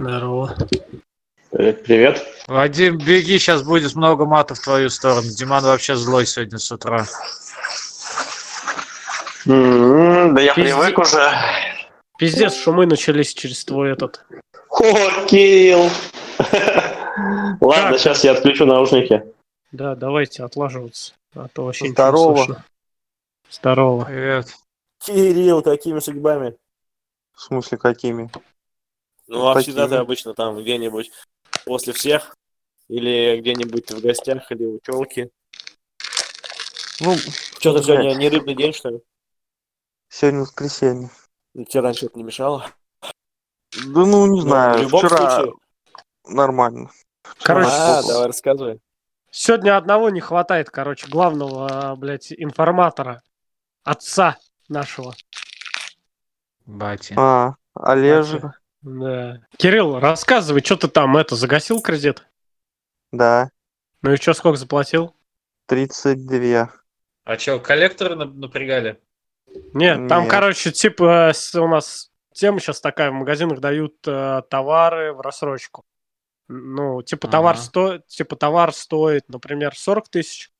Здорово. Привет, привет. Вадим, беги, сейчас будет много матов в твою сторону. Диман вообще злой сегодня с утра. М, Да я Пизди- привык уже. Пиздец, шумы начались через твой этот. О, Кирилл. Ладно, Как? сейчас я отключу наушники. Да, давайте отлаживаться. А то вообще Здорово. Здорово. Привет. Кирилл, какими судьбами? В смысле, какими? Ну, а всегда ты обычно там где-нибудь после всех, или где-нибудь в гостях, или у телки. Ну, Что-то сегодня не рыбный день, что ли? сегодня воскресенье. Ну, Тебе раньше это не мешало? Да ну, не Ну, знаю, в любом вчера случае. нормально. Короче, а, давай рассказывай. сегодня одного не хватает, короче, главного, блядь, информатора. Отца нашего. Бати. А, Олежа, Да. Кирилл, рассказывай, что ты там, это, загасил кредит? да, Ну и что, сколько заплатил? 32. А что, коллекторы нап- напрягали? Нет, там, Нет. короче, типа у нас тема сейчас такая, в магазинах дают э, товары в рассрочку. Ну, типа товар, Ага. стоит, типа товар стоит, например, 40 тысяч,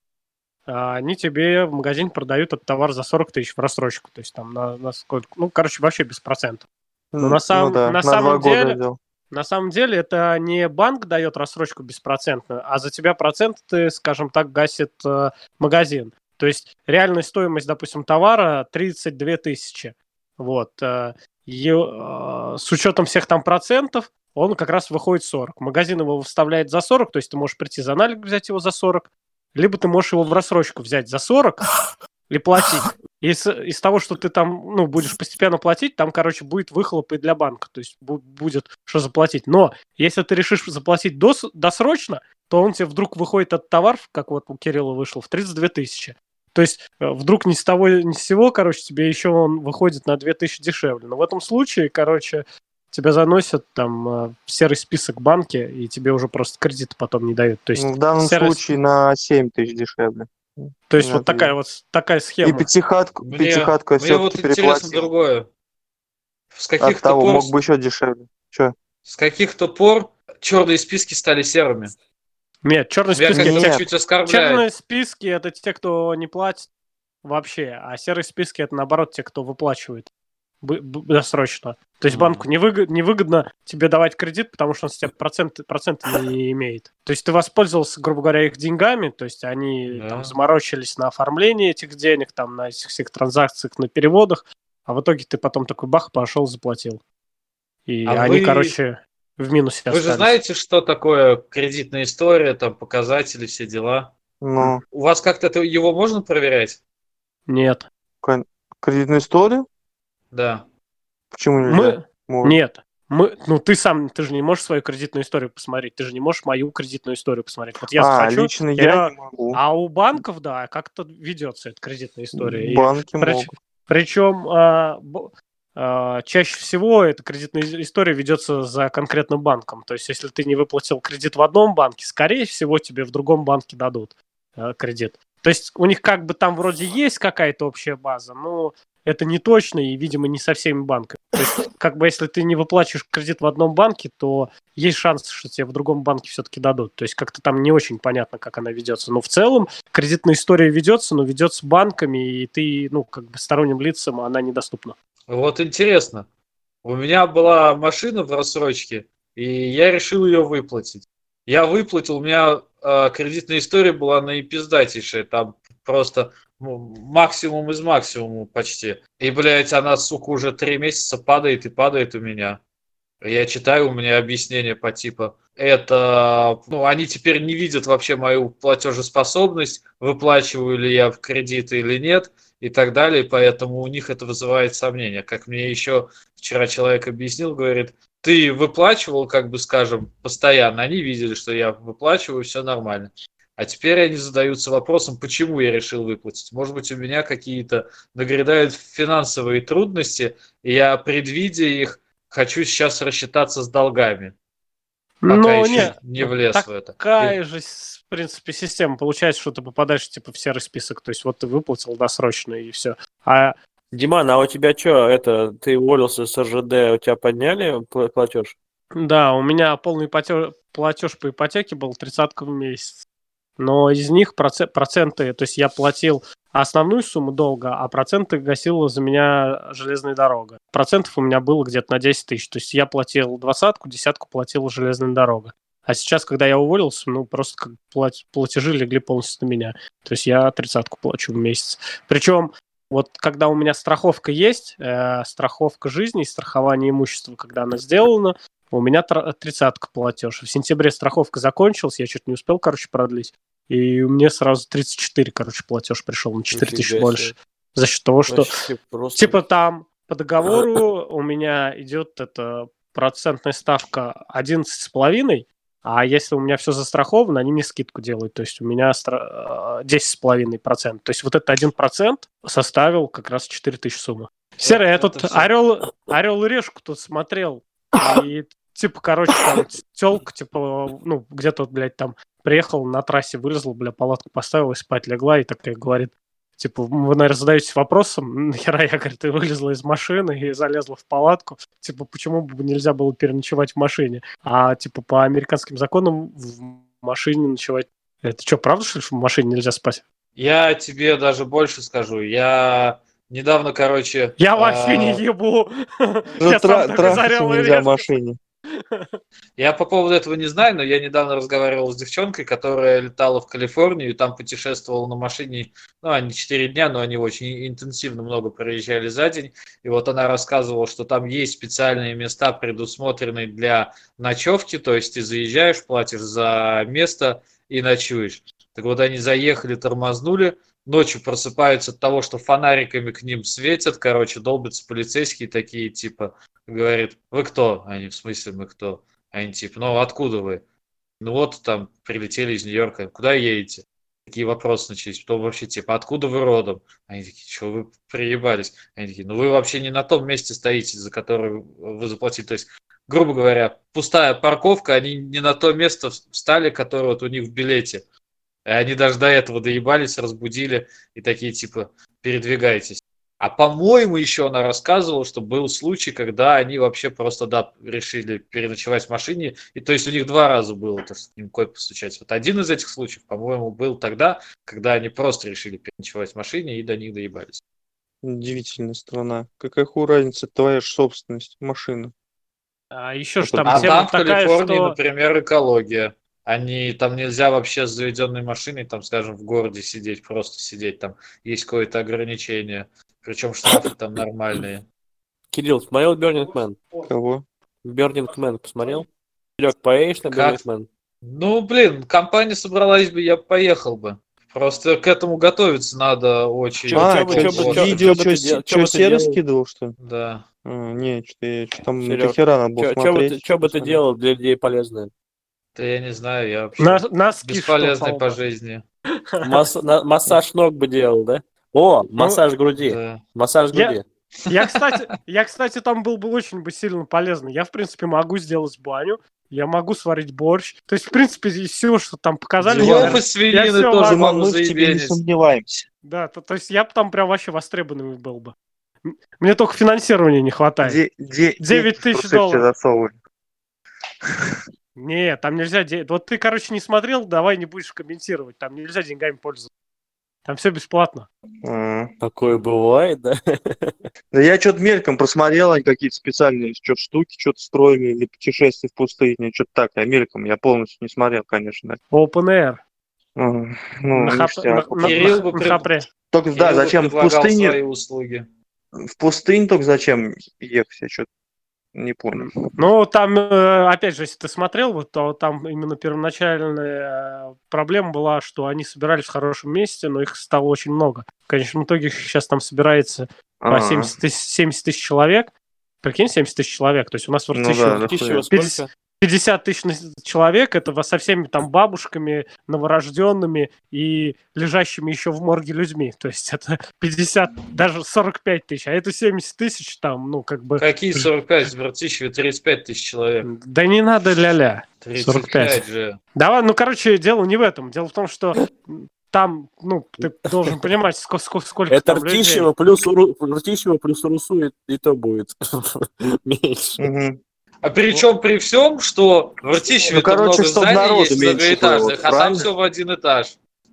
а они тебе в магазине продают этот товар за 40 тысяч в рассрочку. То есть там на, на сколько... Ну, короче, вообще без процентов. Ну, на самом- да, на на самом деле- взял. На самом деле это не банк дает рассрочку беспроцентную, а за тебя проценты, скажем так, гасит э, магазин. То есть реальная стоимость, допустим, товара 32 тысячи. Вот. э, и, э, с учетом всех там процентов он как раз выходит 40. Магазин его выставляет за 40, то есть ты можешь прийти за налик взять его за 40, либо ты можешь его в рассрочку взять за 40 и платить. Из, из того, что ты там, ну, будешь постепенно платить, там, короче, будет выхлоп и для банка. То есть бу- будет что заплатить. Но если ты решишь заплатить дос, досрочно, то он тебе вдруг выходит от товар, как вот у Кирилла вышел, в 32 тысячи. То есть э, вдруг ни с того, ни с сего, короче, тебе еще он выходит на 2000 дешевле. Но в этом случае, короче, тебя заносят там э, в серый список банки, и тебе уже просто кредит потом не дают. То есть, Ну, в данном серый- случае на 7 тысяч дешевле. То есть вот такая вот такая И схема. пятихатку, Мне, пятихатку я мне вот интересно другое. С От каких-то того, пор, мог бы еще дешевле. с каких-то пор черные списки стали серыми. Нет, черный Тебя список как-то нет. чуть оскорбляет. Черные списки это те, кто не платит вообще, а серые списки это наоборот те, кто выплачивает досрочно. То есть банку невыгодно, невыгодно тебе давать кредит, потому что он с тебя процент, процент не имеет. То есть ты воспользовался, грубо говоря, их деньгами, то есть они Да. там заморочились на оформлении этих денег, там на этих всех транзакциях, на переводах, а в итоге ты потом такой бах, пошел, заплатил. И А они, вы- короче, в минусе Вы же остались. знаете, что такое кредитная история, там показатели, все дела. Ну, У вас как-то это, его можно проверять? Нет. кредитную историю? Да. Почему нельзя? Мы... Нет. Мы, ну, ты сам, ты же не можешь свою кредитную историю посмотреть, ты же не можешь мою кредитную историю посмотреть. Вот я а, захочу, лично я- я, не могу. а у банков, да, как-то ведется эта кредитная история. И Банки прич- могут. Причем а, а, чаще всего эта кредитная и- история ведется за конкретным банком. То есть, если ты не выплатил кредит в одном банке, скорее всего, тебе в другом банке дадут а, кредит. То есть, у них как бы там вроде есть какая-то общая база, но это не точно и, видимо, не со всеми банками. То есть, как бы, если ты не выплачиваешь кредит в одном банке, то есть шанс, что тебе в другом банке все-таки дадут. То есть, как-то там не очень понятно, как она ведется. Но в целом кредитная история ведется, но ведется банками, и ты, ну, как бы сторонним лицам она недоступна. Вот интересно. У меня была машина в рассрочке, и я решил ее выплатить. Я выплатил, у меня э, кредитная история была наипиздатейшая, там просто ну, максимум из максимума почти. И, блядь, она, сука, уже три месяца падает и падает у меня. Я читаю, у меня объяснение по типу, это, ну, они теперь не видят вообще мою платежеспособность, выплачиваю ли я в кредиты или нет, и так далее, поэтому у них это вызывает сомнения. Как мне еще вчера человек объяснил, говорит, ты выплачивал, как бы скажем, постоянно, они видели, что я выплачиваю, все нормально. А теперь они задаются вопросом, почему я решил выплатить. Может быть, у меня какие-то нагрядают финансовые трудности, и я, предвидя их, хочу сейчас рассчитаться с долгами. Пока Но еще нет, не влез так- в это. такая же, в принципе, система. Получается, что ты попадаешь типа в серый список. То есть вот ты выплатил досрочно и все. А Диман, а у тебя что, это, ты уволился с РЖД, у тебя подняли пла- платеж? Да, у меня полный платеж, платеж по ипотеке был тридцатка в месяц. Но из них проце- проценты, то есть я платил основную сумму долга, а проценты гасила за меня железная дорога. Процентов у меня было где-то на 10 тысяч. То есть я платил двадцатку, десятку платила железная дорога. А сейчас, когда я уволился, ну, просто как плат- платежи легли полностью на меня. То есть я тридцатку плачу в месяц. Причем вот когда у меня страховка есть, э, страховка жизни и страхование имущества, когда она сделана, у меня тр- тридцатка платеж. В сентябре страховка закончилась, я чуть не успел, короче, продлить. И мне сразу 34, короче, платеж пришел на 4 тысячи больше. За счет того, что просто... Типа там по договору у меня идет эта процентная ставка 11,5, а если у меня все застраховано, они мне скидку делают. То есть у меня стра- э, 10,5%. То есть вот этот 1% составил как раз 4 тысячи суммы. Серый, я тут орел, орел и решку тут смотрел. И типа, короче, там телка, типа, ну, где-то, блядь, там приехал на трассе, вылезла, бля, палатку поставила спать легла, и такая говорит, Типа, вы, наверное, задаетесь вопросом, нахера я, говорит, ты вылезла из машины и залезла в палатку. Типа, почему бы нельзя было переночевать в машине? А, типа, по американским законам в машине ночевать... Это что, правда, что ли, в машине нельзя спать? Я тебе даже больше скажу. Я недавно, короче... Я а, вообще не ебу. Я сам и нельзя в машине. Я по поводу этого не знаю, но я недавно разговаривал с девчонкой, которая летала в Калифорнию и там путешествовала на машине, ну, они 4 дня, но они очень интенсивно много проезжали за день. И вот она рассказывала, что там есть специальные места, предусмотренные для ночевки, то есть ты заезжаешь, платишь за место и ночуешь. Так вот они заехали, тормознули, ночью просыпаются от того, что фонариками к ним светят, короче, долбятся полицейские такие, типа, говорит, вы кто? Они, в смысле, мы кто? Они типа, ну откуда вы? Ну вот там прилетели из Нью-Йорка, куда едете? Такие вопросы начались. Потом вообще типа, откуда вы родом? Они такие, что вы приебались? Они такие, ну вы вообще не на том месте стоите, за которое вы заплатили. То есть, грубо говоря, пустая парковка, они не на то место встали, которое вот у них в билете. И они даже до этого доебались, разбудили и такие типа, передвигайтесь. А по-моему, еще она рассказывала, что был случай, когда они вообще просто, да, решили переночевать в машине. И то есть у них два раза было, так сказать, им кой постучать. Вот один из этих случаев, по-моему, был тогда, когда они просто решили переночевать в машине и до них доебались. Удивительная страна. Какая хуй разница, твоя собственность, машина. А еще же А там а тема там в такая, Калифорнии, что... например, экология. Они там нельзя вообще с заведенной машиной, там, скажем, в городе сидеть, просто сидеть, там есть какое-то ограничение. Причем штрафы там нормальные. Кирилл, смотрел Burning Man? Кого? Burning Man посмотрел? Серег, поедешь на Как? Burning Man? Ну, блин, компания собралась бы, я поехал бы. Просто к этому готовиться надо очень. А, видео, что серый делал? скидывал, что ли? Да. А, не, что-то я что там Серёг, до хера надо было смотреть. чё бы ты делал для людей полезное? Да я не знаю, я вообще На, носки бесполезный что, по жизни. Масс- на- Массаж ног бы делал, да? О, массаж груди. Да. Массаж Я- груди. Я, кстати, я, кстати, там был бы очень бы сильно полезный. Я, в принципе, могу сделать баню, я могу сварить борщ. То есть, в принципе, из всего, что там показали, я- Делов из свинины я тоже могу. мы тебе не сомневаемся. да, то, то есть я бы там прям вообще востребованный был бы. Мне только финансирования не хватает. Де- де- Девять деньги в тысяч трусы все долларов. Нет, там нельзя... Вот ты, короче, не смотрел, давай не будешь комментировать. Там нельзя деньгами пользоваться. Там все бесплатно. А. Такое бывает, да? Да я что-то мельком просмотрел, они какие-то специальные что штуки, что-то строили, или путешествия в пустыне, что-то так, я мельком, я полностью не смотрел, конечно. Open Air. Ну, на, хап- ништяк. на- на- Кирилл на- бы на пред- хапре. Только, да, зачем в пустыне, свои услуги. в пустынь только зачем ехать, я что-то не понял. Ну, там, э, опять же, если ты смотрел, вот, то там именно первоначальная э, проблема была, что они собирались в хорошем месте, но их стало очень много. В конечном итоге сейчас там собирается по А, 70 тысяч, 70 тысяч человек. Прикинь, 70 тысяч человек. То есть у нас в Ну Иртыше да, да. Тысяча хуя. сколько? 50 50 тысяч человек, это во- со всеми там бабушками, новорожденными и лежащими еще в морге людьми. То есть это 50, даже 45 тысяч, а это 70 тысяч там, ну, как бы... Какие 45? В Братищеве 35 тысяч человек. Да не надо ля-ля. 35 45. же. Давай, ну, короче, дело не в этом. Дело в том, что там, ну, ты должен понимать, сколько, сколько, сколько Это. Ртищево плюс, Ртищево плюс Урусу и, и то будет меньше. А причем при всем, что в Ртищеве Ну, короче, много зданий есть меньше многоэтажных, а там правильно? все в один этаж.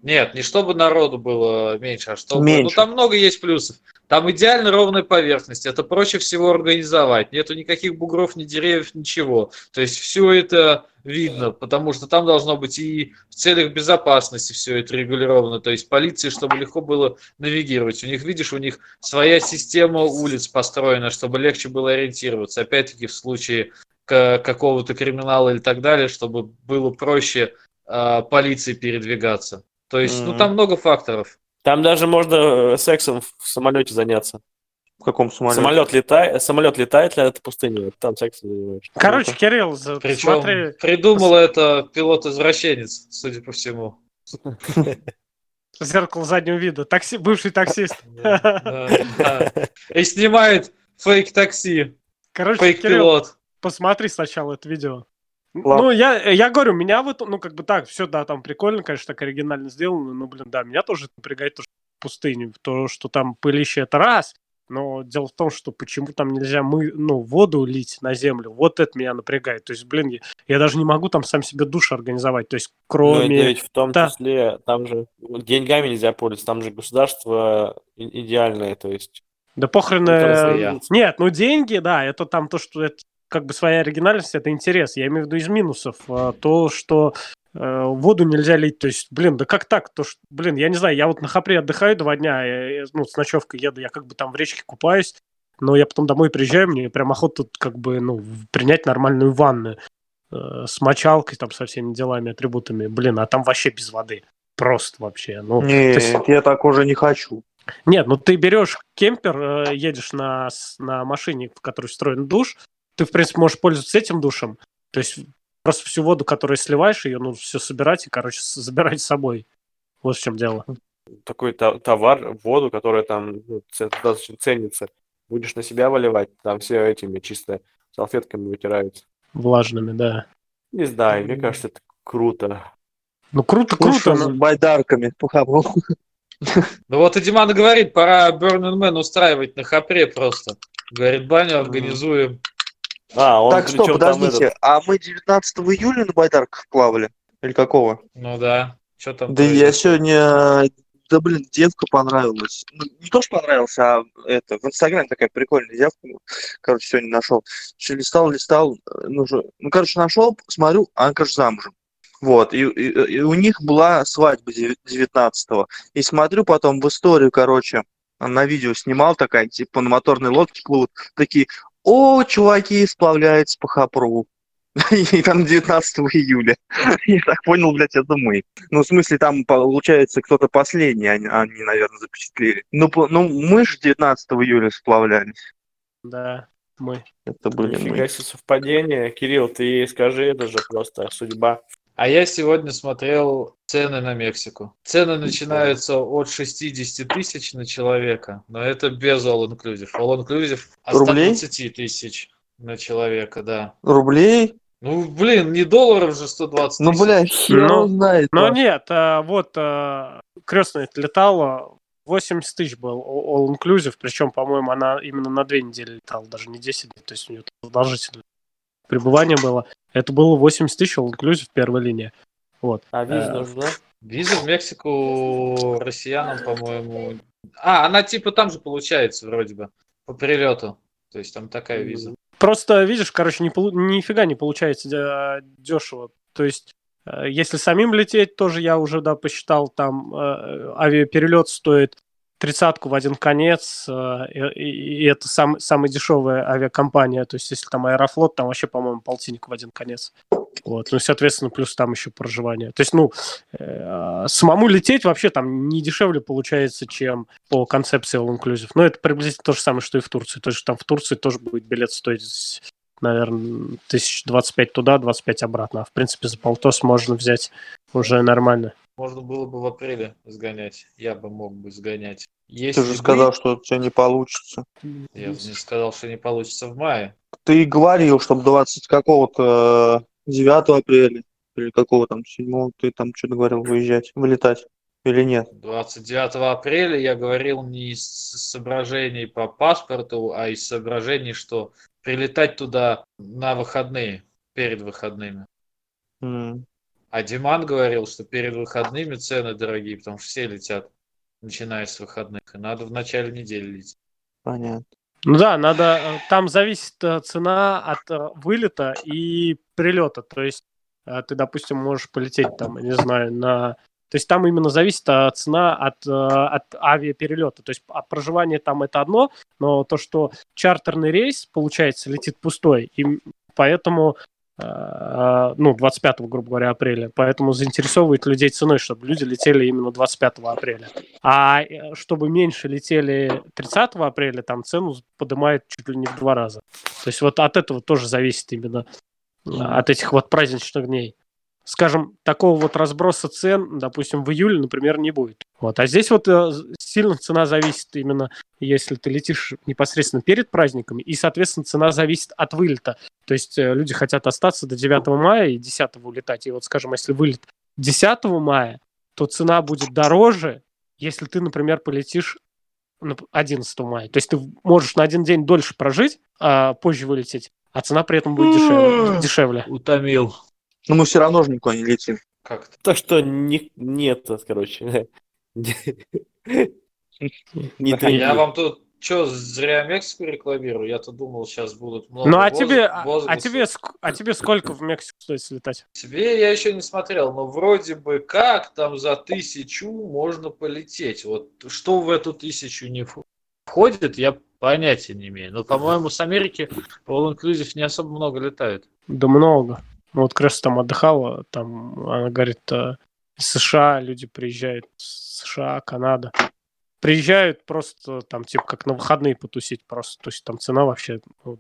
Нет, не чтобы народу было меньше, а чтобы... Меньше. Ну, там много есть плюсов. Там идеально ровная поверхность, это проще всего организовать. Нету никаких бугров, ни деревьев, ничего. То есть все это видно, потому что там должно быть и в целях безопасности все это регулировано. То есть полиции, чтобы легко было навигировать. У них, видишь, у них своя система улиц построена, чтобы легче было ориентироваться. Опять-таки в случае какого-то криминала или так далее, чтобы было проще а, полиции передвигаться. То есть, ну Мгм. там много факторов. Там даже можно э, сексом в самолете заняться. В каком самолете? Самолет летает, самолет летает для этой пустыни, там сексом занимаешься. Короче, Кирилл, Причем смотри, придумал это пилот-извращенец, судя по всему. зеркало заднего вида, такси, бывший таксист. И снимает фейк-такси, Короче, Кирилл, фейк-пилот. посмотри сначала это видео. Ладно. Ну, я, я говорю, меня вот, ну, как бы так, все, да, там прикольно, конечно, так оригинально сделано, но, блин, да, меня тоже напрягает то, что пустыню, то, что там пылище, это раз, но дело в том, что почему там нельзя мы, ну, воду лить на землю, вот это меня напрягает, то есть, блин, я, я даже не могу там сам себе душ организовать, то есть, Ну, кроме... это ведь в том Да. числе, там же деньгами нельзя пользоваться, там же государство идеальное, то есть. Да похрен... Ну, э. Нет, ну деньги, да, это там то, что это как бы своя оригинальность, это интерес. Я имею в виду из минусов. а, То, что э, воду нельзя лить. То есть, блин, да как так? То, что, блин, я не знаю, я вот на Хапре отдыхаю два дня, я- ну, с ночевкой еду, я как бы там в речке купаюсь, но я потом домой приезжаю, мне прям охота тут как бы, ну, принять нормальную ванну э, с мочалкой, там, со всеми делами, атрибутами. Блин, а там вообще без воды. Просто вообще. Ну, то есть- Нет, я так уже не хочу. нет, ну ты берешь кемпер, э, едешь на, на машине, в которой встроен душ, ты, в принципе, можешь пользоваться этим душем. То есть просто всю воду, которую сливаешь, ее нужно все собирать и, короче, забирать с собой. Вот в чем дело. такой та- товар, воду, которая там ну, достаточно ценится, будешь на себя выливать, там все этими чисто салфетками вытираются. Влажными, да. Не знаю, мне кажется, это круто. Ну, круто, Лучше круто. с но- байдарками по Хабру. Ну вот и Диман говорит, пора Burning Man устраивать на Хапре просто. Говорит, баню организуем. А, он Так, что, подождите, этот- а мы 19 июля на байдарках плавали? Или какого? Ну да. Что там? Да я произошло? сегодня... Да, блин, девка понравилась. Ну, не то, что понравился, а это, в Инстаграме такая прикольная девка. Короче, сегодня нашел. Еще листал, листал. э, Ну, же- ну, короче, нашел, смотрю, она, короче, замужем. Вот, и, и- и у них была свадьба 19-го. И смотрю потом в историю, короче, на видео снимал такая, типа, на моторной лодке плывут. Такие, о, чуваки сплавляются по Хапру. И там 19 июля. Я так понял, блядь, это мы. Ну, в смысле, там, получается, кто-то последний, они, они, наверное, запечатлели. Ну, по- ну, мы же 19 июля сплавлялись. Да, мы. Это были мы. Нифига себе совпадение. Кирилл, ты скажи, это же просто судьба. А я сегодня смотрел цены на Мексику. Цены начинаются от 60 тысяч на человека, но это без All Inclusive. All Inclusive от Рублей? 120 тысяч на человека, да. Рублей? Ну, блин, не долларов же 120 Ну, тысяч. бля, хер Ну, знает. Но Паш. нет, а, вот крестная летала, 80 тысяч был all inclusive, причем, по-моему, она именно на две недели летала, даже не 10 дней, то есть у нее продолжительное пребывание было. Это было 80 тысяч all inclusive первая линия. Вот. А виза Э, нужна? Виза в Мексику россиянам, по-моему... А, она типа там же получается вроде бы, по прилету. То есть там такая виза. Просто, видишь, короче, ни, полу- нифига не получается дешево. То есть, э, если самим лететь, тоже я уже, да, посчитал, там э, авиаперелет стоит тридцатку в один конец, э, и, и- это сам, самая дешевая авиакомпания. То есть, если там Аэрофлот, там вообще, по-моему, полтинник в один конец. Вот, ну, соответственно, плюс там еще проживание. То есть, ну, э, самому лететь вообще там не дешевле получается, чем по концепции All Inclusive. Но это приблизительно то же самое, что и в Турции. То есть, там в Турции тоже будет билет стоить, наверное, тысяч двадцать пять туда, 25 обратно. А в принципе, за полтос можно взять уже нормально. Можно было бы в апреле сгонять. Я бы мог бы сгонять. Ты Если же бы- сказал, что у тебя не получится. Я не сказал, что не получится в мае. Ты говорил, чтобы 20 какого-то э, 9 апреля или какого там 7 ты там что-то говорил, выезжать, вылетать или нет? 29 апреля я говорил не из соображений по паспорту, а из соображений, что прилетать туда на выходные, перед выходными. М, А Диман говорил, что перед выходными цены дорогие, потому что все летят, начиная с выходных. И надо в начале недели лететь. Понятно. Ну да, надо. э, Там зависит э, цена от э, вылета и прилета. То есть ты, допустим, можешь полететь там, не знаю, на. То есть там именно зависит э, цена от, э, от авиаперелета. То есть от проживания там это одно, но то, что чартерный рейс, получается, летит пустой, и поэтому э, ну, 25, грубо говоря, апреля. Поэтому заинтересовывает людей ценой, чтобы люди летели именно 25 апреля. А э, чтобы меньше летели 30 апреля, там цену поднимает чуть ли не в два раза. То есть вот от этого тоже зависит именно э, от этих вот праздничных дней. Скажем, такого вот разброса цен, допустим, в июле, например, не будет. Вот. А здесь вот э, сильно цена зависит именно, если ты летишь непосредственно перед праздниками, и, соответственно, цена зависит от вылета. То есть э, люди хотят остаться до 9 мая и 10 улетать. И вот, скажем, если вылет 10 мая, то цена будет дороже, если ты, например, полетишь на 11 мая. То есть ты можешь на один день дольше прожить, а позже вылететь, а цена при этом будет дешевле. дешевле. Утомил. Но мы все равно же никуда не летим. Как-то. Так что не, нет, короче. Я вам тут что, зря Мексику рекламирую? Я-то думал, сейчас будут много Ну а воз- тебе, а, а тебе, а тебе сколько в Мексику стоит слетать? Тебе я еще не смотрел, но вроде бы как там за тысячу можно полететь. Вот что в эту тысячу не вх- входит, я понятия не имею. Но, по-моему, с Америки All Inclusive не особо много летают. Да много. Ну, вот Кресс там отдыхала, там, она говорит, э, США люди приезжают, США, Канада. Приезжают просто там, типа, как на выходные потусить просто. То есть там цена вообще ну,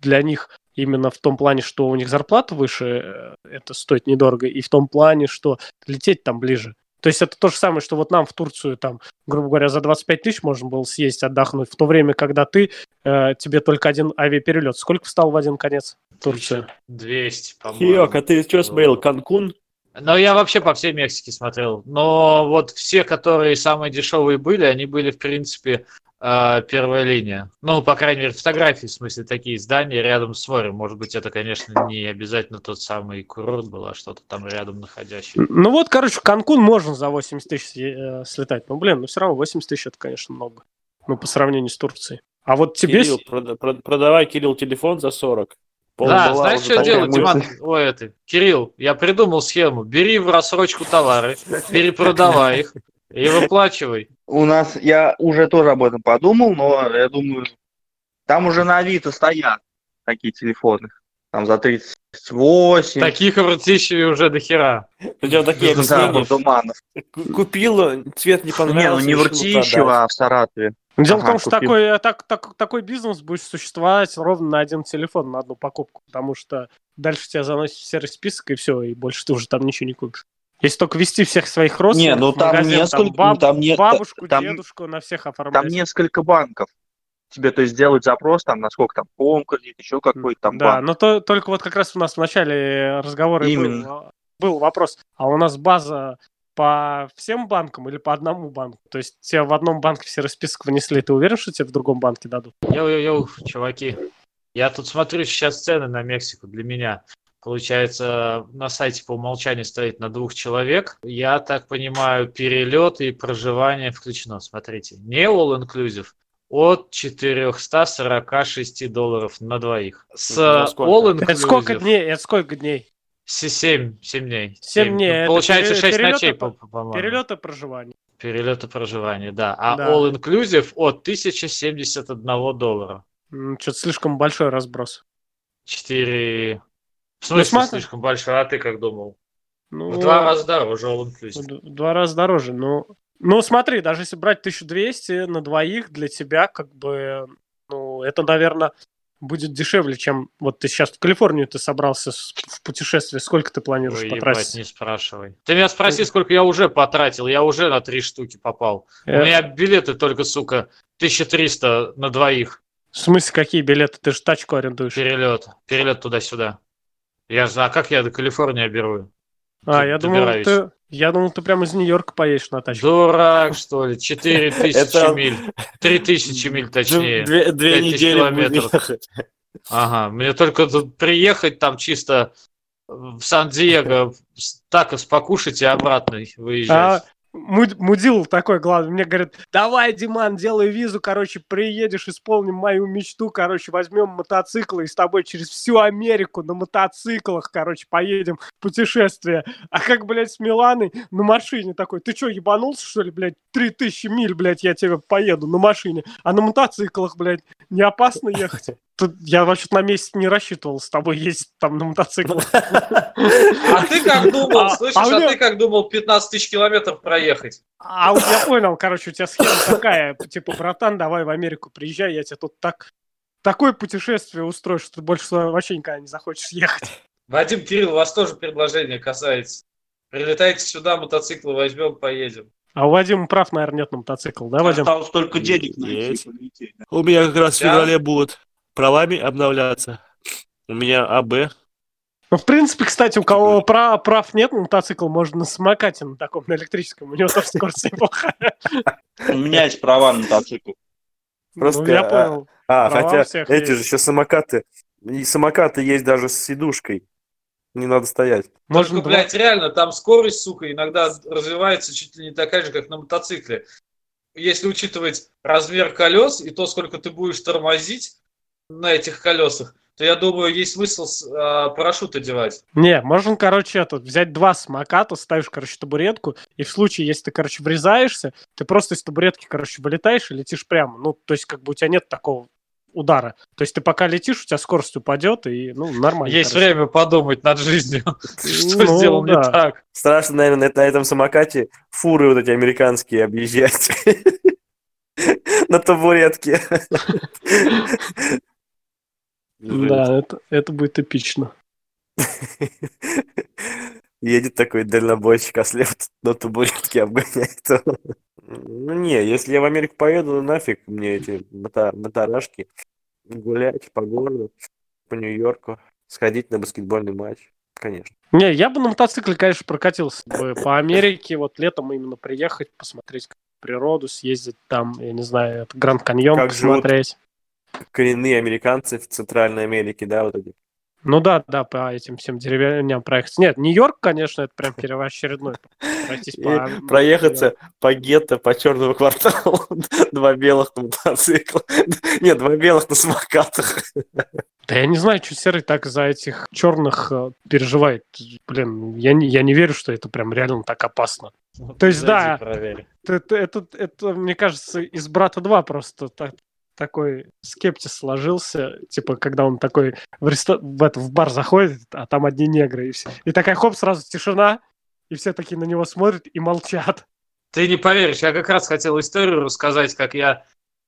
для них именно в том плане, что у них зарплата выше, э, это стоит недорого, и в том плане, что лететь там ближе. То есть это то же самое, что вот нам в Турцию там, грубо говоря, за 25 тысяч можно было съездить, отдохнуть, в то время, когда ты, э, тебе только один авиаперелет. Сколько встал в один конец Турция? 200, по-моему. Хиок, а ты что смотрел? Канкун? Но я вообще по всей Мексике смотрел. Но вот все, которые самые дешевые были, они были, в принципе, первая линия. Ну, по крайней мере, фотографии, в смысле, такие здания рядом с морем. Может быть, это, конечно, не обязательно тот самый курорт был, а что-то там рядом находящее. Ну вот, короче, в Канкун можно за 80 тысяч э, слетать. Ну, блин, ну все равно 80 тысяч это, конечно, много. Ну, по сравнению с Турцией. А вот тебе... Кирилл, прод- продавай, Кирилл, телефон за 40. Пол Да, знаешь, что делать. Диман? Ой, это, Кирилл, я придумал схему. Бери в рассрочку товары, перепродавай их и выплачивай. У нас, я уже тоже об этом подумал, но я думаю, там уже на Авито стоят такие телефоны. Там за 38. Таких вратищей уже до хера. Причем такие объяснения. Туманов. Ку- Купил, цвет не Не, ну понравился. не решил Вртищево, продать. а в Саратове. Дело в том, что купил. такой, э, так, так- такой бизнес будет существовать ровно на один телефон, на одну покупку, потому что дальше тебя заносит в серый список, и все, и больше ты уже там ничего не купишь. Если только вести всех своих родственников Не, ну там магазин, несколько- баб- там не- бабушку, там- дедушку, на всех Там оформлять. несколько банков. Тебе, то есть, сделать запрос, там, на сколько там, Home кредит, еще какой-то там Да, банк. но то, только вот как раз у нас в начале разговора и был, Именно. был вопрос, а у нас база по всем банкам или по одному банку? То есть тебе в одном банке в серый список внесли, ты уверен, что тебе в другом банке дадут? Йоу-йоу-йоу, чуваки. Я тут смотрю сейчас цены на Мексику для меня. Получается, на сайте по умолчанию стоит на двух человек. Я так понимаю, перелет и проживание включено. Смотрите, не all inclusive, от 446 долларов на двоих. С Это сколько? all inclusive Это сколько дней? Это сколько дней? 7, 7 дней. Семь дней. Это Получается пере- 6 перелеты ночей, по- по- по-моему. Перелет и проживание. Перелет и проживание, да. А Да. all inclusive от 1071 доллара. Что-то слишком большой разброс. 4... В смысле смотри. слишком большой, а ты как думал? Ну, В два раза дороже all inclusive. в два раза дороже. Ну, ну, смотри, даже если брать 1200 на двоих, для тебя как бы, ну, это, наверное, будет дешевле, чем вот ты сейчас в Калифорнию ты собрался в путешествие. Сколько ты планируешь Ой, ебать, потратить? не спрашивай. Ты меня спроси, сколько я уже потратил. Я уже на три штуки попал. У Э, меня билеты только, сука, 1300 на двоих. В смысле, какие билеты? Ты же тачку арендуешь. Перелет. Перелет туда-сюда. Я же, а как я до Калифорнии беру? А, я думал, ты, я думал, ты прямо из Нью-Йорка поедешь на тачке. Дурак, что ли? 4000 Это- миль. 3000 миль точнее. Две, недели километров. Ага, мне только тут приехать там чисто в Сан-Диего, такос покушать и обратно выезжать. А, Мудил такой, главный, мне говорит, давай, Диман, делай визу, короче, приедешь, исполним мою мечту, короче, возьмем мотоциклы и с тобой через всю Америку на мотоциклах, короче, поедем в путешествие. А как, блядь, с Миланой на машине такой, ты что, ебанулся, что ли, блядь, 3000 миль, блядь, я тебе поеду на машине, а на мотоциклах, блядь, не опасно ехать? Тут я вообще-то на месяц не рассчитывал с тобой ездить там на мотоциклах. А ты как думал, А- слышишь, а у а ты как думал 15 тысяч километров проехать? А вот я понял, короче, у тебя схема такая, типа, братан, давай в Америку приезжай, я тебе тут так такое путешествие устрою, что ты больше вообще никогда не захочешь ехать. Вадим, Кирилл, вас тоже предложение касается. Прилетайте сюда, мотоциклы возьмем, поедем. А у Вадима прав, наверное, нет на мотоцикл, да, Вадим? Осталось только денег найти. У меня как раз в феврале будут правами обновляться. У меня АБ. Ну, в принципе, кстати, у кого прав, прав нет на мотоцикл, можно на самокате на таком, на электрическом, у него тоже скорость неплохая. У меня есть права на мотоцикл. Просто, Ну, я а, понял. А, хотя эти есть. же сейчас самокаты. И самокаты есть даже с сидушкой. Не надо стоять. Можно Только, блядь, реально, там скорость, сука, иногда развивается чуть ли не такая же, как на мотоцикле. Если учитывать размер колес и то, сколько ты будешь тормозить на этих колесах, то я думаю, есть смысл с, а, парашют одевать. Не, можно, короче, это, взять два самоката, ставишь, короче, табуретку, и в случае, если ты, короче, врезаешься, ты просто из табуретки, короче, вылетаешь и летишь прямо. Ну, то есть, как бы у тебя нет такого удара. То есть ты пока летишь, у тебя скорость упадет, и, ну, нормально. Есть короче. время подумать над жизнью, что Ну, сделал не да. так. Страшно, наверное, на, на этом самокате фуры вот эти американские объезжать. На табуретке. Да, это, это будет эпично. Едет такой дальнобойщик, а слева на табуретке обгоняет. Ну не, если я в Америку поеду, ну нафиг мне эти мото- моторашки. Гулять по городу, по Нью-Йорку, сходить на баскетбольный матч. Конечно. Не, я бы на мотоцикле, конечно, прокатился бы по Америке, вот летом именно приехать, посмотреть природу, съездить там, я не знаю, это Гранд Каньон Как посмотреть. Коренные американцы в Центральной Америке, да, вот эти. Ну да, да, по этим всем деревням проехать. Нет, Нью-Йорк, конечно, это прям первоочередной. По... проехаться по гетто, по черному кварталу. Два белых на мотоциклах. Нет, два белых на самокатах. Да я не знаю, что Серый так за этих черных э, переживает. Блин, я не, я не верю, что это прям реально так опасно. То есть, да. проверь. Это, это, это, мне кажется, из «Брата 2» просто так- такой скептиз сложился, типа, когда он такой в, ресто- в, это, в бар заходит, а там одни негры, и все. И такая, хоп, сразу тишина, и все такие на него смотрят и молчат. Ты не поверишь, я как раз хотел историю рассказать, как я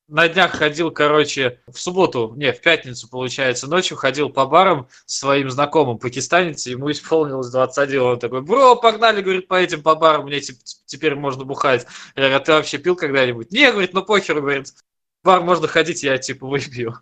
на днях ходил, короче, в субботу, не, в пятницу, получается, ночью ходил по барам с своим знакомым пакистанец, ему исполнилось 21, он такой, бро, погнали, говорит, поедем по барам, мне теп- теперь можно бухать. Я говорю, а ты вообще пил когда-нибудь? Не, говорит, ну похер, говорит, бар можно ходить, я типа выпью.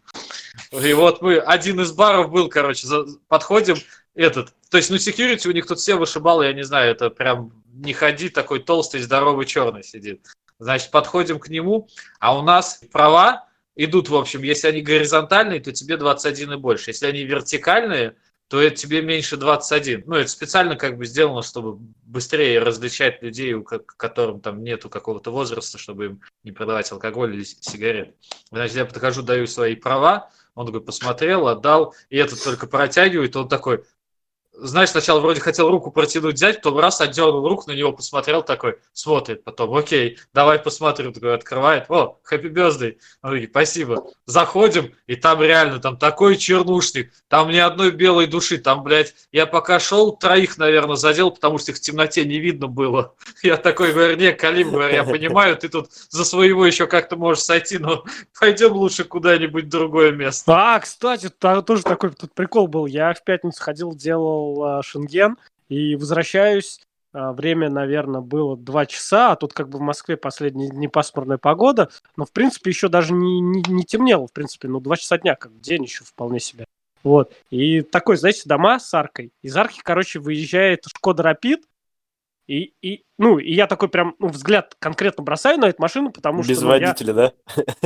И вот мы, один из баров был, короче, за- подходим, этот, то есть, ну, секьюрити у них тут все вышибалы, я не знаю, это прям не ходи, такой толстый, здоровый, черный сидит. Значит, подходим к нему, а у нас права идут, в общем, если они горизонтальные, то тебе 21 и больше. Если они вертикальные, то это тебе меньше 21. Ну, это специально как бы сделано, чтобы быстрее различать людей, у ко- которым там нету какого-то возраста, чтобы им не продавать алкоголь или сигареты. Значит, я подхожу, даю свои права, он такой посмотрел, отдал, и этот только протягивает, он такой, знаешь, сначала вроде хотел руку протянуть, взять, потом раз отдернул руку, на него посмотрел такой, смотрит потом, окей, давай посмотрим, такой открывает, о, хэппи бездей, он такой, спасибо. Заходим, и там реально, там такой чернушник, там ни одной белой души, там, блядь, я пока шел, троих, наверное, задел, потому что их в темноте не видно было. Я такой говорю, не, Калим, говорю, я понимаю, ты тут за своего еще как-то можешь сойти, но пойдем лучше куда-нибудь в другое место. А, кстати, та- тоже такой тут прикол был. Я в пятницу ходил, делал а, шенген, и возвращаюсь. а, время, наверное, было 2 часа, а тут как бы в Москве последние дни пасмурная погода, но, в принципе, еще даже не, не, не темнело, в принципе, ну, 2 часа дня, как день еще вполне себе. Вот. И такой, знаете, дома с аркой. Из арки, короче, выезжает Шкода Рапид, И, и, ну, и я такой прям ну, взгляд конкретно бросаю на эту машину, потому Без что ну, я- водителя, да?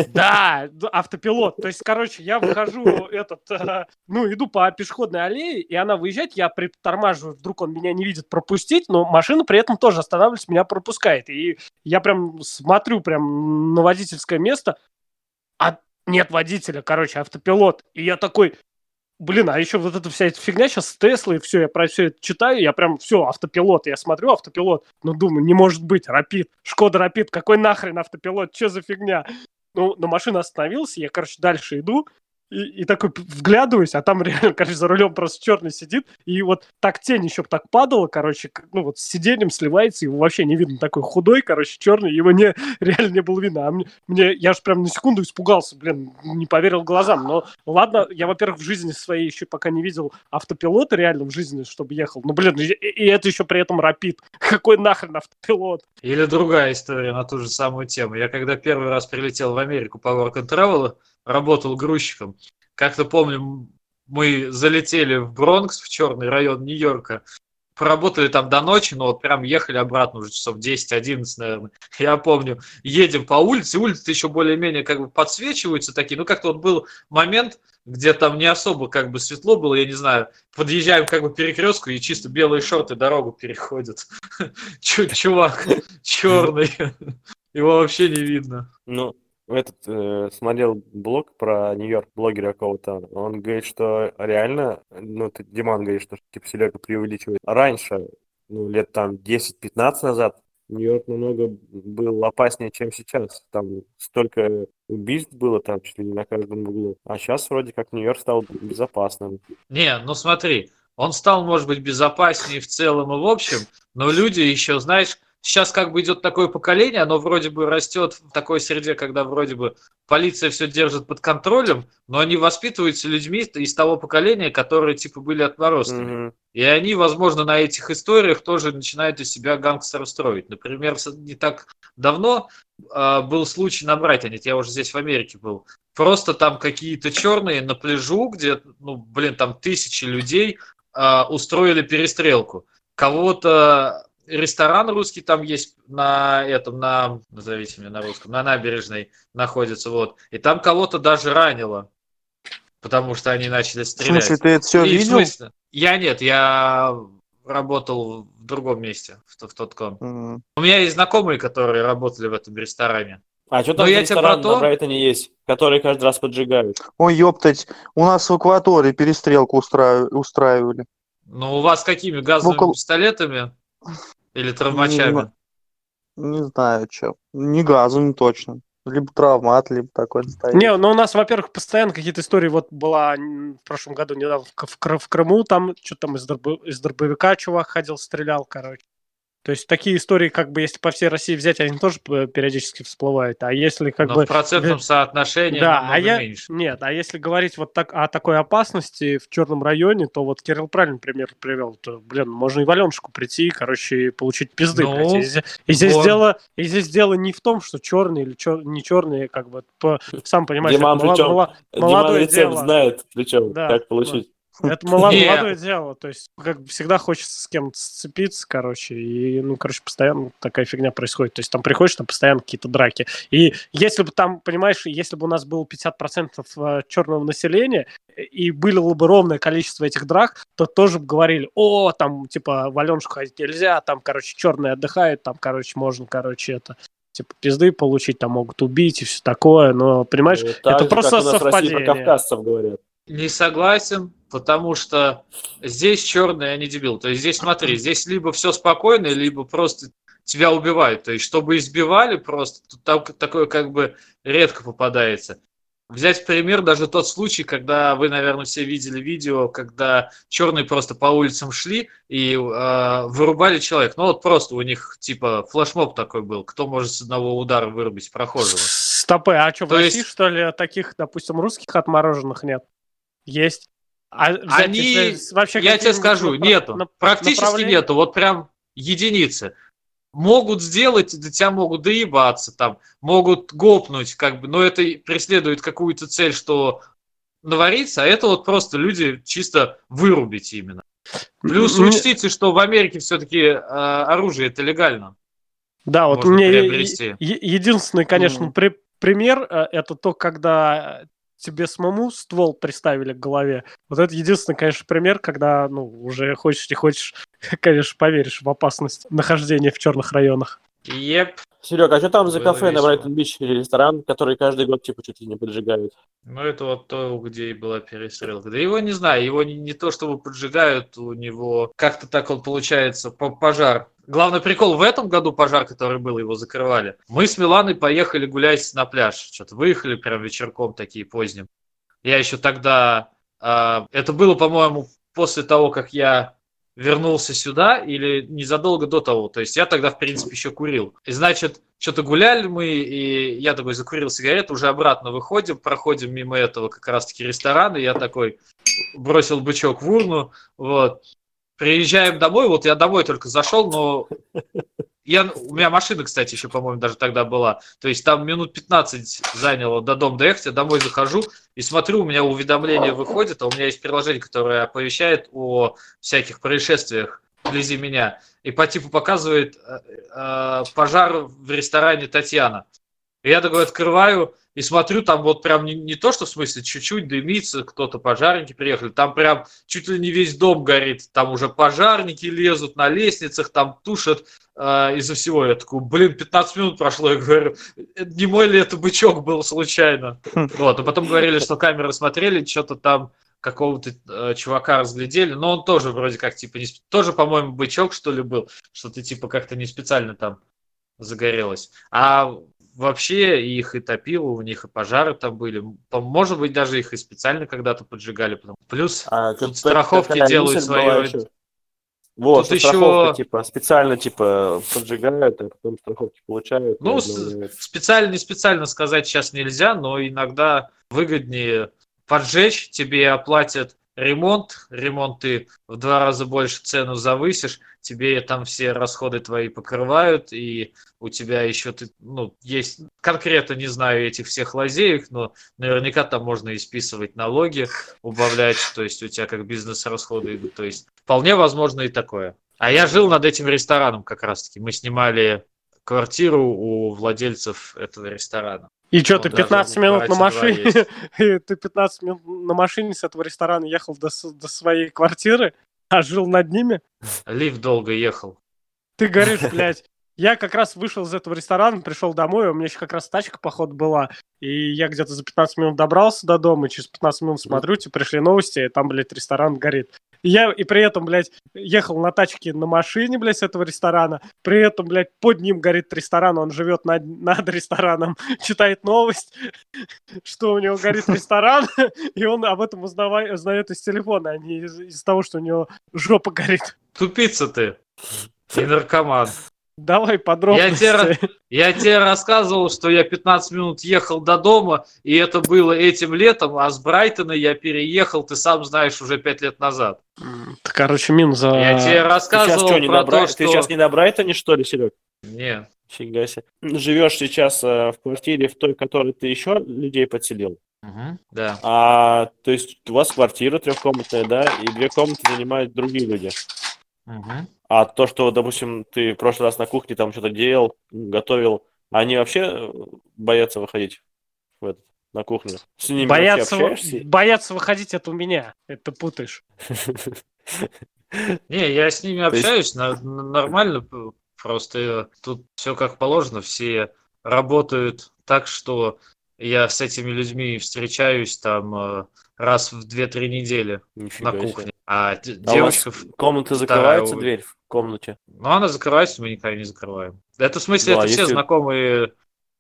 Да, д- автопилот. То есть, короче, я выхожу, этот, э, ну, иду по пешеходной аллее, и она выезжает, я притормаживаю, вдруг он меня не видит пропустить, но машина при этом тоже останавливается, меня пропускает. И я прям смотрю прям на водительское место, а нет водителя, короче, автопилот. И я такой, блин, а еще вот эта вся эта фигня сейчас с Теслой, все, я про все это читаю, я прям, все, автопилот, я смотрю автопилот, ну, думаю, не может быть, Рапид, Шкода Рапид, какой нахрен автопилот, что за фигня? Ну, но машина остановилась, я, короче, дальше иду, и, и такой вглядываюсь, а там реально, короче, за рулем просто черный сидит, и вот так тень еще так падала, короче, ну вот с сиденьем сливается, его вообще не видно, такой худой, короче, черный, его не, реально не было видно, а мне, мне я же прям на секунду испугался, блин, не поверил глазам, но ладно, я, во-первых, в жизни своей еще пока не видел автопилота реально в жизни, чтобы ехал, ну, блин, и, и это еще при этом рапид, какой нахрен автопилот? Или другая история на ту же самую тему. Я когда первый раз прилетел в Америку по Work and Travel, работал грузчиком. Как-то помню, мы залетели в Бронкс, в черный район Нью-Йорка, поработали там до ночи, но вот прям ехали обратно уже часов 10-11, наверное. Я помню, едем по улице, улицы еще более-менее как бы подсвечиваются такие, ну как-то вот был момент, где там не особо как бы светло было, я не знаю, подъезжаем как бы перекрестку и чисто белые шорты дорогу переходят. Чу- Чувак черный, его вообще не видно. Ну, этот э, смотрел блог про Нью-Йорк, блогера какого-то. Он говорит, что реально, ну, ты, Диман говорит, что типа Серега преувеличивает. Раньше, ну, лет там 10-15 назад, Нью-Йорк намного был опаснее, чем сейчас. Там столько убийств было там чуть ли не на каждом углу. А сейчас вроде как Нью-Йорк стал безопасным. Не, ну смотри, он стал, может быть, безопаснее в целом и в общем, но люди еще, знаешь, сейчас как бы идет такое поколение, оно вроде бы растет в такой среде, когда вроде бы полиция все держит под контролем, но они воспитываются людьми из того поколения, которые типа были отморозками. Мгм. И они, возможно, на этих историях тоже начинают из себя гангстера строить. Например, не так давно а, был случай на Брайтоне, я уже здесь в Америке был. Просто там какие-то черные на пляжу, где, ну, блин, там тысячи людей а, устроили перестрелку. Кого-то ресторан русский там есть на этом, на, назовите мне на русском, на набережной находится, вот. И там кого-то даже ранило, потому что они начали В стрелять. смысле, ты это все И, в видел? смысле, Я нет, я работал в другом месте, в, в тот кон. М. У меня есть знакомые, которые работали в этом ресторане. А что там я ресторан про то- на Брайтоне есть, который каждый раз поджигают? Ой, ёптать, у нас в Экваторе перестрелку устраив- устраивали. Ну, у вас какими газовыми Около- пистолетами или травмачами? Не знаю, что. Не газом точно. Либо травмат, либо такой стоит. Не, ну у нас, во-первых, постоянно какие-то истории. Вот была в прошлом году недавно в, в в Крыму, там что-то там из, дробо- из дробовика чувак ходил, стрелял, короче. То есть такие истории, как бы, если по всей России взять, они тоже п- периодически всплывают. А если как Но бы... в процентном соотношении Да, а я... меньше. Нет, а если говорить вот так о такой опасности в черном районе, то вот Кирилл правильный пример привел. То, блин, можно и в Аленушку прийти, короче, и получить пизды. Ну, блядь. И, зе- и здесь вот. дело, и здесь дело не в том, что черный или чер- не черный, как бы, по- сам понимаешь, Диман это причем- мало- Диман молодое рецепт дело. знает, причем, Да, как получить. Это молодое дело. То есть, как всегда хочется с кем-то сцепиться, короче. И, ну, короче, постоянно такая фигня происходит. То есть там приходишь, там постоянно какие-то драки. И если бы там, понимаешь, если бы у нас было 50% черного населения, и было бы ровное количество этих драк, то тоже бы говорили, о, там, типа, в Аленушку ходить нельзя, там, короче, черные отдыхают, там, короче, можно, короче, это, типа, пизды получить, там могут убить и все такое, но, понимаешь, так это же, просто как у нас совпадение. про кавказцев говорят. Не согласен, потому что здесь черные, а не дебил. То есть здесь, смотри, здесь либо все спокойно, либо просто тебя убивают. То есть, чтобы избивали просто, тут там такое как бы редко попадается. Взять в пример даже тот случай, когда вы, наверное, все видели видео, когда черные просто по улицам шли и э, вырубали человека. Ну вот просто у них типа флешмоб такой был, кто может с одного удара вырубить прохожего. Стопы, а что, в То России, есть- что ли, таких, допустим, русских отмороженных нет? Есть. А Они, вообще я тебе скажу, напра- нету. нап- Практически нету. Вот прям единицы. Могут сделать, до тебя могут доебаться там, могут гопнуть, как бы, но это преследует какую-то цель, что навариться, а это вот просто люди чисто вырубить именно. Плюс Мне- учтите, что в Америке все-таки оружие это легально. Да, вот можно мне е- единственный, конечно, при- пример э, это то, когда тебе самому ствол приставили к голове. Вот это единственный, конечно, пример, когда, ну, уже хочешь не хочешь, конечно, поверишь в опасность нахождения в черных районах. Еп. Серега, а что там за Было кафе на весело. Брайтон-Бич или ресторан, который каждый год типа чуть ли не поджигают? Ну, это вот то, где и была перестрелка. Да его не знаю, его не, не то чтобы поджигают, у него как-то так вот получается по пожар. Главный прикол в этом году пожар, который был, его закрывали. Мы с Миланой поехали гулять на пляж. Что-то выехали прям вечерком такие поздним. Я еще тогда... а, это было, по-моему, после того, как я вернулся сюда или незадолго до того. То есть я тогда, в принципе, еще курил. И, значит, что-то гуляли мы, и я такой закурил сигарету, уже обратно выходим, проходим мимо этого как раз-таки ресторана, и я такой бросил бычок в урну, вот. Приезжаем домой, вот я домой только зашел, но я, у меня машина, кстати, еще, по-моему, даже тогда была. То есть там минут 15 заняло до дома доехать, я домой захожу и смотрю, у меня уведомление выходит, а у меня есть приложение, которое оповещает о всяких происшествиях вблизи меня. И по типу показывает э, э, пожар в ресторане Татьяна. Я такой открываю и смотрю, там вот прям не, не то, что в смысле чуть-чуть дымится, кто-то пожарники приехали, там прям чуть ли не весь дом горит, там уже пожарники лезут на лестницах, там тушат э, из-за всего. Я такой, блин, 15 минут прошло, я говорю, «Это не мой ли это бычок был случайно? Вот, а потом говорили, что камеры смотрели, что-то там какого-то э, чувака разглядели, но он тоже вроде как типа не тоже, по-моему, бычок что ли был, что-то типа как-то не специально там загорелось. А вообще их и топило, у них и пожары там были. Может быть, даже их и специально когда-то поджигали. потом. Плюс А, Тут страховки делают была ещё? Вот, Тут ещё- страховка, типа, специально, типа, поджигают, а потом страховки получают. Ну, обновляют. специально, не специально сказать сейчас нельзя, но иногда выгоднее поджечь, тебе оплатят ремонт, ремонт ты в два раза больше цену завысишь, тебе там все расходы твои покрывают, и у тебя еще ты, ну, есть, конкретно не знаю этих всех лазеек, но наверняка там можно и списывать налоги, убавлять, то есть у тебя как бизнес-расходы идут, то есть вполне возможно и такое. А я жил над этим рестораном как раз-таки, мы снимали квартиру у владельцев этого ресторана. И что, Ну, ты даже 15 в минут на машине, ты 15 минут на машине с этого ресторана ехал до, до своей квартиры, а жил над ними? Лифт долго ехал. Ты говоришь, блядь, я как раз вышел из этого ресторана, пришел домой, у меня еще как раз тачка, походу, была, и я где-то за 15 минут добрался до дома, и через 15 минут смотрю, типа, пришли новости, и там, блядь, ресторан горит. Я, и при этом, блядь, ехал на тачке на машине, блядь, с этого ресторана, при этом, блядь, под ним горит ресторан, он живет над, над рестораном, читает новость, что у него горит ресторан, и он об этом узнает из телефона, а не из, из того, что у него жопа горит. Тупица ты. И наркоман. Давай подробности. тебе Я тебе рассказывал, что я 15 минут ехал до дома, и это было этим летом, а с Брайтона я переехал, ты сам знаешь, уже 5 лет назад. Это, Короче, минус за... Я тебе Ты сейчас рассказывал что, не про на Брай- то, Ты что... сейчас не на Брайтоне, что ли, Серег? Не, Фига себе. Живешь сейчас э, в квартире, в той, которой ты еще людей подселил. Мгм, да. А, то есть у вас квартира трехкомнатная, да, и две комнаты занимают другие люди. Мгм. А то, что, допустим, ты в прошлый раз на кухне там что-то делал, готовил, они вообще э, боятся выходить в этот, на кухню? С ними Боятся, боятся выходить это у меня. Это путаешь. Не, я с ними общаюсь нормально, просто тут все как положено, все работают так, что я с этими людьми встречаюсь там э, раз в 2-3 недели Нифига на себе. кухне. А д- А вас девочка, в- комната вторая закрывается, у- дверь в комнате? ну она закрывается, мы никогда не закрываем. Это в смысле, Ну, а это все если- знакомые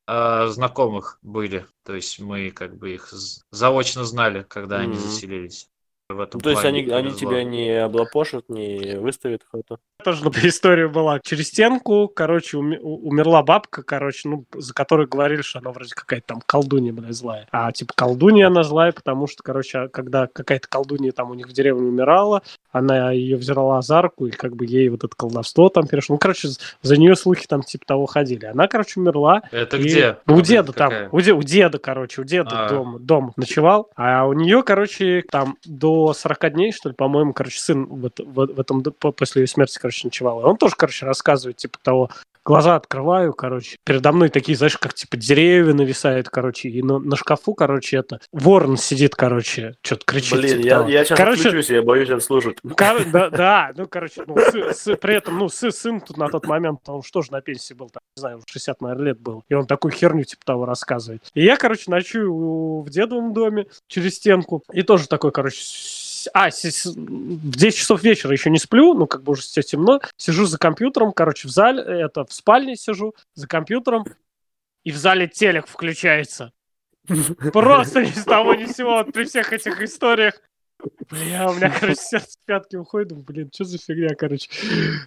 э, знакомых были, то есть мы как бы их заочно знали, когда они Мгм. заселились. В этом Ну, то есть они, они тебя не облапошат, не выставят кто-то? Тоже история была. Через стенку, короче, уме- у- умерла бабка, короче, ну, за которой говорили, что она вроде какая-то там колдунья, блядь, злая. А, типа, колдунья она злая, потому что, короче, а когда какая-то колдунья там у них в деревне умирала, она ее взяла за руку, и как бы ей вот это колдовство там перешло. Ну, короче, за нее слухи там типа того ходили. Она, короче, умерла, Это И- где? У Блин, деда там, какая? у, де- у деда, короче, у деда А. дом, дом ночевал, а у нее, короче, там до до 40 дней, что ли, по-моему, короче, сын в, это- в, в этом после ее смерти, короче, ночевал. И он тоже, короче, рассказывает, типа того, глаза открываю, короче, передо мной такие, знаешь, как, типа, деревья нависают, короче, и на, на шкафу, короче, это, ворон сидит, короче, что-то кричит. Блин, типа я, того. я сейчас Короче, отключусь, я боюсь это слушать. Кор- да, да, ну, короче, ну, сы- сы- при этом, ну, сы- сын тут на тот момент, он что же на пенсии был, там, не знаю, уже 60, наверное, лет был, и он такую херню, типа, того рассказывает. И я, короче, ночую в дедовом доме через стенку, и тоже такой, короче, с- а, в 10 часов вечера еще не сплю, ну, как бы уже все темно, сижу за компьютером, короче, в зале, это, в спальне сижу, за компьютером, и в зале телек включается. Просто ни с того ни с сего, при всех этих историях. Бля, у меня, короче, сердце в пятки уходит. Думаю, блин, что за фигня, короче.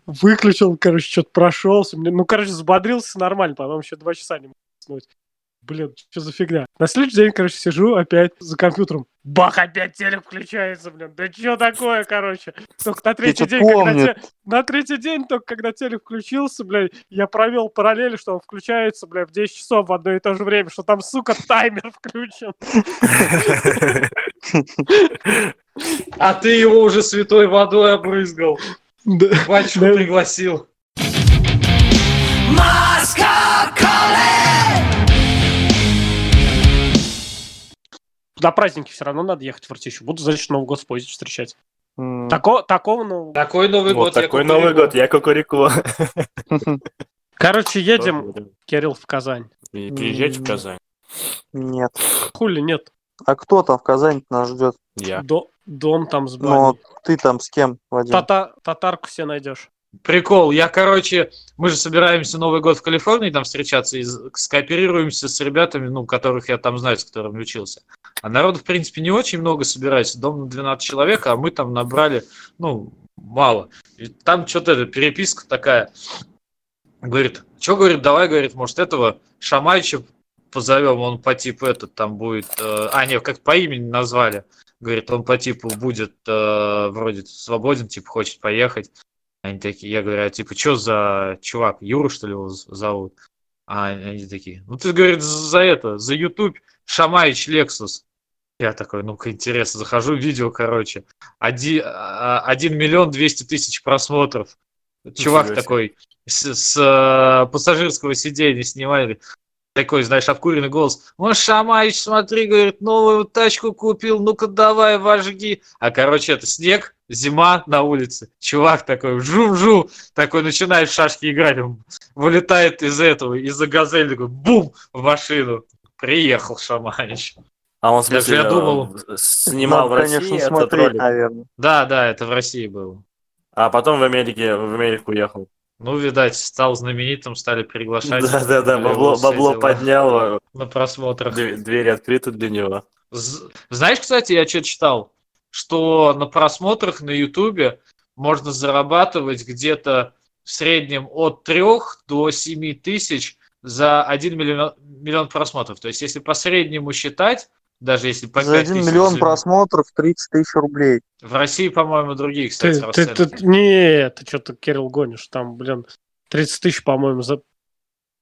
Выключил, короче, что-то прошелся. Ну, короче, взбодрился нормально, потом еще два часа не мог уснуть. Блин, что за фигня? На следующий день, короче, сижу опять за компьютером. Бах, опять телек включается, блин. Да что такое, короче? Только на третий день, когда помню. те- на третий день, только когда телек включился, блядь, я провел параллели, что он включается, блядь, в 10 часов в одно и то же время, что там, сука, таймер включен. А ты его уже святой водой обрызгал. Батюшку пригласил. На праздники все равно надо ехать в Ртищу. Буду, значит, Новый год в поезде встречать. М, Тако, такого Нового года. Такой Новый Вот год. я такой кукареку. Новый год, я кукуреку. Короче, едем, Кирилл, в Казань. И Приезжайте в Казань. Нет. Хули нет. А кто там в Казани нас ждет? Я. До- дом там с Но баней. ты там с кем, Вадим? Тата- татарку все найдешь. Прикол. Я, короче, мы же собираемся Новый год в Калифорнии там встречаться и скооперируемся с ребятами, ну, которых я там знаю, с которыми учился. А народу, в принципе, не очень много собирается. Дом на 12 человек, а мы там набрали, ну, мало. И там что-то это, переписка такая. Говорит, что, говорит, давай, говорит, может, этого Шамайча позовем, он по типу этот там будет... э, а, нет, как по имени назвали. Говорит, он по типу будет э, вроде свободен, типа хочет поехать. Они такие, я говорю, а типа, что за чувак, Юра, что ли, его зовут? А они такие, ну ты, говорит, за это, за YouTube Шамаич Лексус. Я такой, ну-ка, интересно, захожу, видео, короче, один, а, один миллион двести тысяч просмотров. Чувак такой с, с, э, пассажирского сиденья снимает, такой, знаешь, обкуренный голос. Он Шамаич, смотри, говорит, новую тачку купил, ну-ка давай, вожги. А, короче, это снег, зима на улице. Чувак такой, жу-жу, такой начинает в шашки играть, он вылетает из этого, из-за газели, такой, бум, в машину. Приехал Шамаич. А он, в смысле, я думал- э, снимал в Надо, России конечно, этот смотреть, ролик, наверное. Да, да, это в России было. а потом в Америке, в Америку уехал. Ну, видать, стал знаменитым, стали приглашать. Да-да-да, бабло, бабло поднял, На просмотрах. дв- двери открыты для него. Знаешь, кстати, я что читал, что на просмотрах на Ютубе можно зарабатывать где-то в среднем от 3 до 7 тысяч за 1 миллион, миллион просмотров. То есть, если по среднему считать, даже если по За 5 один тысяч миллион за- просмотров 30 тысяч рублей. В России, по-моему, другие, кстати, Ты, ты, ты, не, ты что-то, Кирилл, гонишь. Там, блин, 30 тысяч, по-моему, за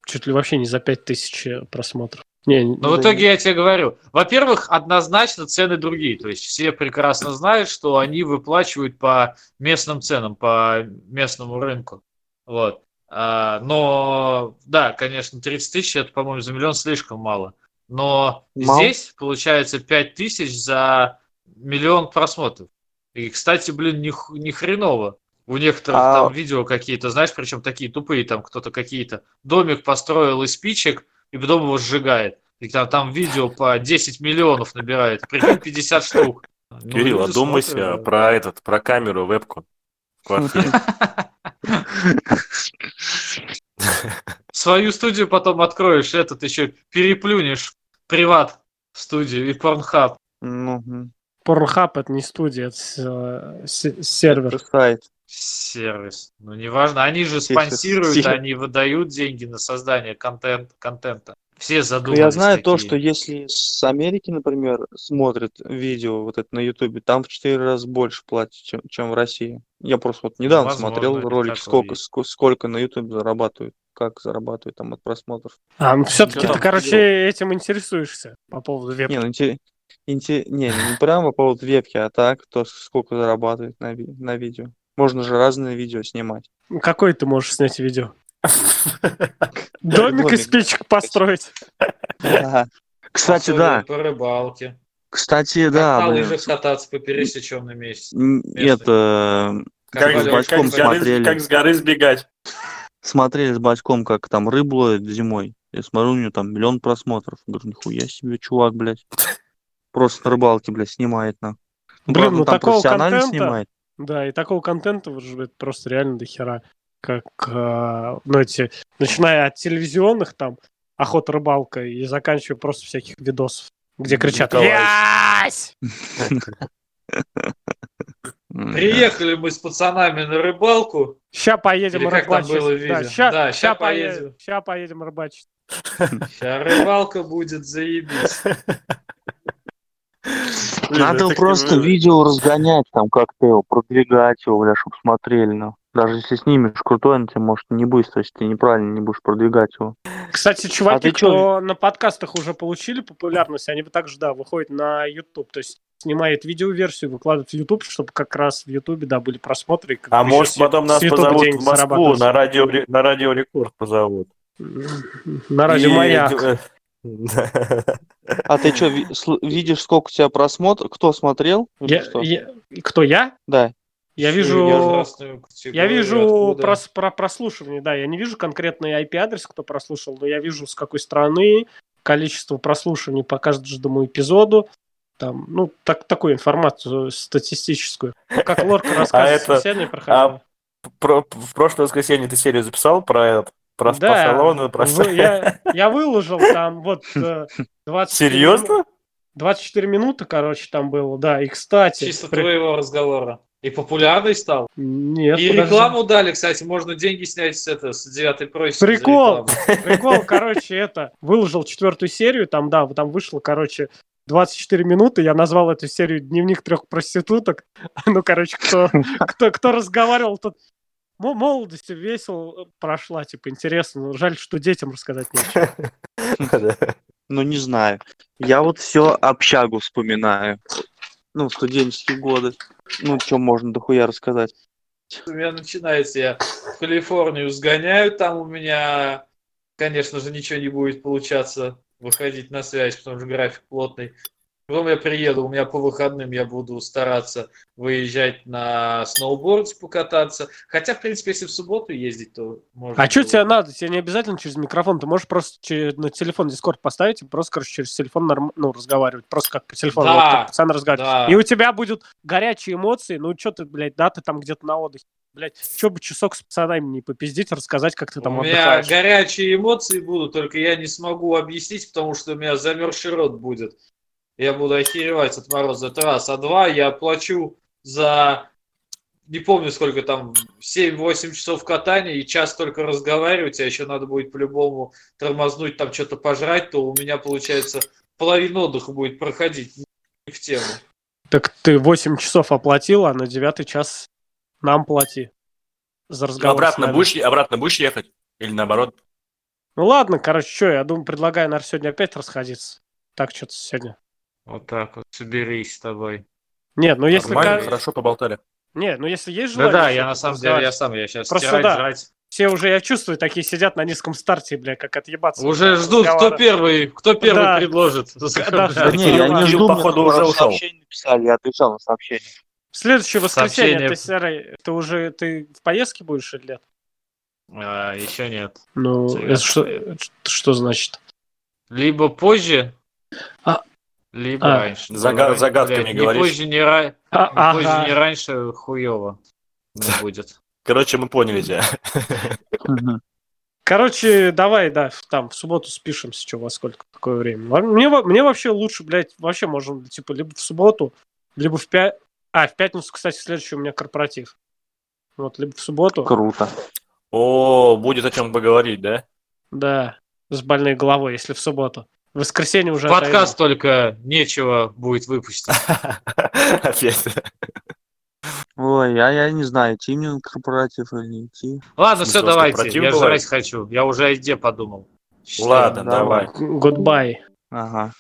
чуть ли вообще не за 5 тысяч э, просмотров. Не, Но в итоге я тебе говорю, во-первых, однозначно цены другие. То есть все прекрасно знают, что они выплачивают по местным ценам, по местному рынку. Вот. А, но, да, конечно, 30 тысяч, это, по-моему, за миллион слишком мало. Но Мало? здесь получается 5 тысяч за миллион просмотров. И, кстати, блин, ни, ни хреново. У некоторых А- там видео какие-то, знаешь, причем такие тупые, там кто-то какие-то домик построил из спичек, и потом его сжигает. И там, там видео по 10 миллионов набирает. Прикинь, 50 штук. Ну, Кирилл, люди одумайся смотрят, про этот, про камеру, вебку в квартире. Свою студию потом откроешь, этот еще переплюнешь приват студию и порнхаб. Ну, Pornhub это не студия, это э, се- сервер. это сайт. Сервис. Ну, неважно. Они же спонсируют, Сервис. они выдают деньги на создание контент, контента. Все Ну, задумались Я знаю то, такие. что если с Америки, например, смотрят видео вот это на Ютубе, там в 4 раза больше платят, чем, чем в России. Я просто вот недавно Возможно, смотрел ролик, сколько, есть. ско- сколько на Ютубе зарабатывают, как зарабатывают там от просмотров. А, ну все-таки ты, короче, этим интересуешься по поводу веб. Не, ну, Инте- Не, не прямо по поводу вебки, а так, кто сколько зарабатывает на, ви- на видео. Можно же разные видео снимать. Какой ты можешь снять видео? Домик из печек построить. Кстати, да. По рыбалке. Кстати, да, на лыжах кататься по пересеченном месте. Н- Это Как Как, с горы, смотрели. как с горы сбегать. смотрели с батьком, как там рыбу ловит зимой. Я смотрю, у него там миллион просмотров. Говорю, нихуя себе, чувак, блядь. Просто на рыбалке, блядь, снимает на. Ну, Блин, правда, ну там такого профессионально контента- снимает. Да, и такого контента же это просто реально до хера. Как, э, ну, эти, начиная от телевизионных там, охота, рыбалка, и заканчивая просто всяких видосов, где кричат. «Ясь!» Приехали мы с пацанами на рыбалку. Ща поедем рыбачить. да, ща, Да, ща ща поедем. поедем. ща поедем рыбачить. Сейчас рыбалка будет заебись. Надо просто видео разгонять, там как-то его, продвигать его, бля, чтобы смотрели, ну. Даже если снимешь крутой, он тебе может не быстро, если ты неправильно не будешь продвигать его. Кстати, чуваки, А ты чё? кто на подкастах уже получили популярность, они также, да, выходят на YouTube. То есть снимает видеоверсию, выкладывают в YouTube, чтобы как раз в YouTube, да, были просмотры. А может потом нас позовут в Москву на радио, на радио Рекорд позовут. На радио И- Маяк. А ты что, видишь, сколько у тебя просмотров? Кто смотрел? Я- что? я- Кто я? Да. Я вижу, я вижу прос- про прослушивание, да, я не вижу конкретный IP-адрес, кто прослушал, но я вижу с какой страны, количество прослушиваний по каждому эпизоду, там, ну, так, такую информацию статистическую. Как Лорка рассказывает, это- совещание проходило. Про- в прошлое воскресенье ты серию записал про это? Про Да, спа-салоны, про... вы- я, я выложил там вот э, 24 Серьезно? мину- 24 минуты, короче, там было, да, и, кстати... Чисто при- твоего разговора. И популярный стал. Нет, И подожди. рекламу дали, кстати, можно деньги снять с, это, с девятой просьбы. Прикол. Прикол, короче, это, выложил четвертую серию, там, да, там вышло, короче, 24 минуты, я назвал эту серию «Дневник трех проституток». Ну, короче, кто, кто, кто разговаривал, тот молодость весело прошла, типа, интересно. но Жаль, что детям рассказать нечего. Ну, не знаю. Я вот все общагу вспоминаю. Ну, студенческие годы. Ну, что можно дохуя рассказать. У меня начинается, я в Калифорнию сгоняю, там у меня, конечно же, ничего не будет получаться выходить на связь, потому что график плотный. Потом я приеду, у меня по выходным я буду стараться выезжать на сноуборде покататься. Хотя, в принципе, если в субботу ездить, то можно. А что тебе надо? Тебе не обязательно через микрофон. Ты можешь просто на телефон Дискорд поставить и просто, короче, через телефон норм- ну, разговаривать. Просто как по телефону. Да, вот как разговаривают. Да. И у тебя будут горячие эмоции. Ну, что ты, блядь, да, ты там где-то на отдыхе. Блядь, что бы часок с пацанами не попиздить, рассказать, как ты там у меня отдыхаешь. горячие эмоции будут, только я не смогу объяснить, потому что у меня замерзший рот будет. Я буду охеревать от мороза. Это раз. А два, я плачу за, не помню сколько там, 7-8 часов катания и час только разговаривать, а еще надо будет по-любому тормознуть, там что-то пожрать, то у меня, получается, половина отдыха будет проходить не в тему. Так ты 8 часов оплатил, а на девятый час нам плати. За Ну, разговор с обратно будешь, обратно будешь ехать? Или наоборот? Ну ладно, короче, что, я думаю, предлагаю, наверное, сегодня опять расходиться. Так, что-то сегодня. Вот так вот, соберись с тобой. Нет, ну если... Нормально, ка- хорошо поболтали. Нет, ну если есть желание... Да-да, я на самом деле, я сам, я сейчас Просто стирать, да. жрать. Все уже, я чувствую, такие сидят на низком старте, бля, как отъебаться. Уже ждут, кто первый, кто первый Да. предложит. да. Да не, я не жду, походу, уже ушел. сообщение написали, я отвечал на сообщение. В следующее воскресенье ты, Серый, ты уже ты в поездке будешь или нет? А, еще нет. Ну, это что, это что значит? Либо позже, А. либо А. раньше. Зага- Блядь, загадками не говоришь. позже, не, ра- А, не позже, ага. не раньше, хуево не будет. Короче, мы поняли тебя. Короче, давай, да, там в субботу спишемся, что во сколько такое время. Мне, мне вообще лучше, блядь, вообще можем, типа, либо в субботу, либо в пятницу. А, в пятницу, кстати, следующий у меня корпоратив. Вот, либо в субботу. Круто. О, будет о чем поговорить, да? Да, с больной головой, если в субботу. В воскресенье уже Подкаст только нечего будет выпустить. Опять. Ой, а я не знаю, идти мне на корпоратив или не идти. Ладно, все, давайте. Я жрать хочу. Я уже о еде подумал. Ладно, Давай. отойду. Goodbye. Ага.